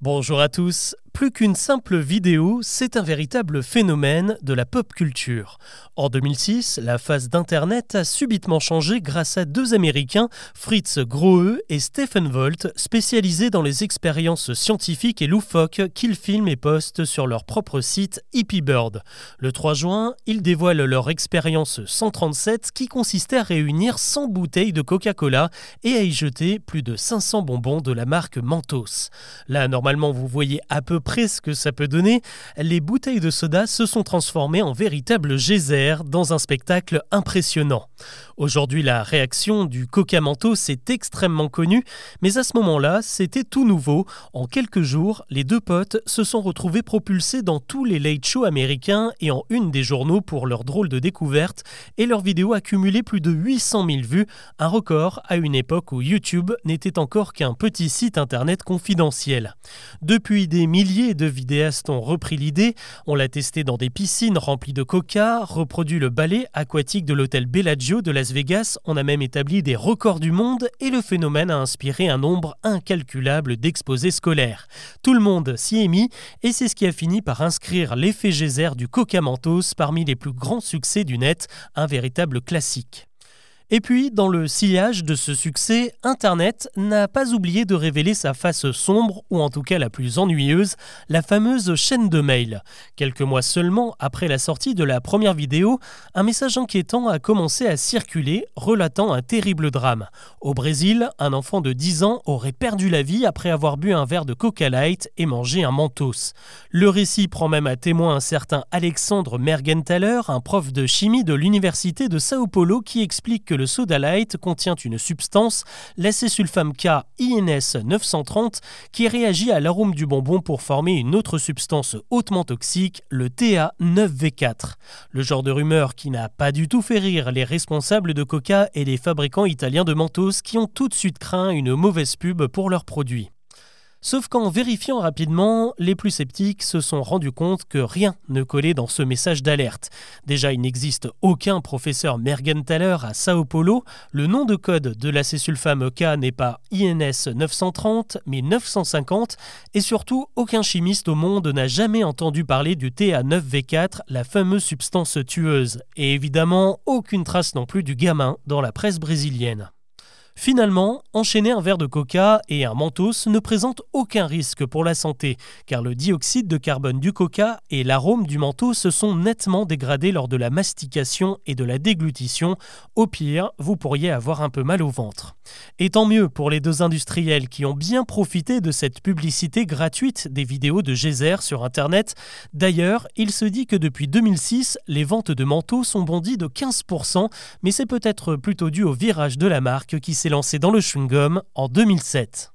Bonjour à tous. Plus qu'une simple vidéo, c'est un véritable phénomène de la pop culture. En 2006, la phase d'Internet a subitement changé grâce à deux Américains, Fritz Grohe et Stephen Volt, spécialisés dans les expériences scientifiques et loufoques qu'ils filment et postent sur leur propre site Hippie Bird. Le 3 juin, ils dévoilent leur expérience 137 qui consistait à réunir 100 bouteilles de Coca-Cola et à y jeter plus de 500 bonbons de la marque Mentos. Là, normalement, vous voyez à peu près ce que ça peut donner, les bouteilles de soda se sont transformées en véritables geysers dans un spectacle impressionnant. Aujourd'hui, la réaction du Coca Mentos est extrêmement connue, mais à ce moment-là, c'était tout nouveau. En quelques jours, les deux potes se sont retrouvés propulsés dans tous les late shows américains et en une des journaux pour leur drôle de découverte, et leur vidéo a cumulé plus de 800 000 vues, un record à une époque où YouTube n'était encore qu'un petit site internet confidentiel. Depuis, des milliers de vidéastes ont repris l'idée, on l'a testé dans des piscines remplies de coca, reproduit le ballet aquatique de l'hôtel Bellagio de la Vegas, on a même établi des records du monde et le phénomène a inspiré un nombre incalculable d'exposés scolaires. Tout le monde s'y est mis et c'est ce qui a fini par inscrire l'effet geyser du Coca Mentos parmi les plus grands succès du net, un véritable classique. Et puis, dans le sillage de ce succès, Internet n'a pas oublié de révéler sa face sombre, ou en tout cas la plus ennuyeuse, la fameuse chaîne de mail. Quelques mois seulement après la sortie de la première vidéo, un message inquiétant a commencé à circuler, relatant un terrible drame. Au Brésil, un enfant de 10 ans aurait perdu la vie après avoir bu un verre de Coca Light et mangé un mentos. Le récit prend même à témoin un certain Alexandre Mergenthaler, un prof de chimie de l'université de Sao Paulo, qui explique que le soda light contient une substance, l'acésulfame K INS 930, qui réagit à l'arôme du bonbon pour former une autre substance hautement toxique, le TA9V4. Le genre de rumeur qui n'a pas du tout fait rire les responsables de Coca et les fabricants italiens de Mentos qui ont tout de suite craint une mauvaise pub pour leurs produits. Sauf qu'en vérifiant rapidement, les plus sceptiques se sont rendus compte que rien ne collait dans ce message d'alerte. Déjà, il n'existe aucun professeur Mergenthaler à Sao Paulo, le nom de code de l'acésulfame K n'est pas INS 930 mais 950, et surtout, aucun chimiste au monde n'a jamais entendu parler du TA9V4, la fameuse substance tueuse, et évidemment, aucune trace non plus du gamin dans la presse brésilienne. Finalement, enchaîner un verre de coca et un mentos ne présente aucun risque pour la santé, car le dioxyde de carbone du coca et l'arôme du mentos se sont nettement dégradés lors de la mastication et de la déglutition. Au pire, vous pourriez avoir un peu mal au ventre. Et tant mieux pour les deux industriels qui ont bien profité de cette publicité gratuite des vidéos de Geyser sur Internet. D'ailleurs, il se dit que depuis 2006, les ventes de mentos sont bondies de 15%, mais c'est peut-être plutôt dû au virage de la marque qui lancé dans le chewing-gum en 2007.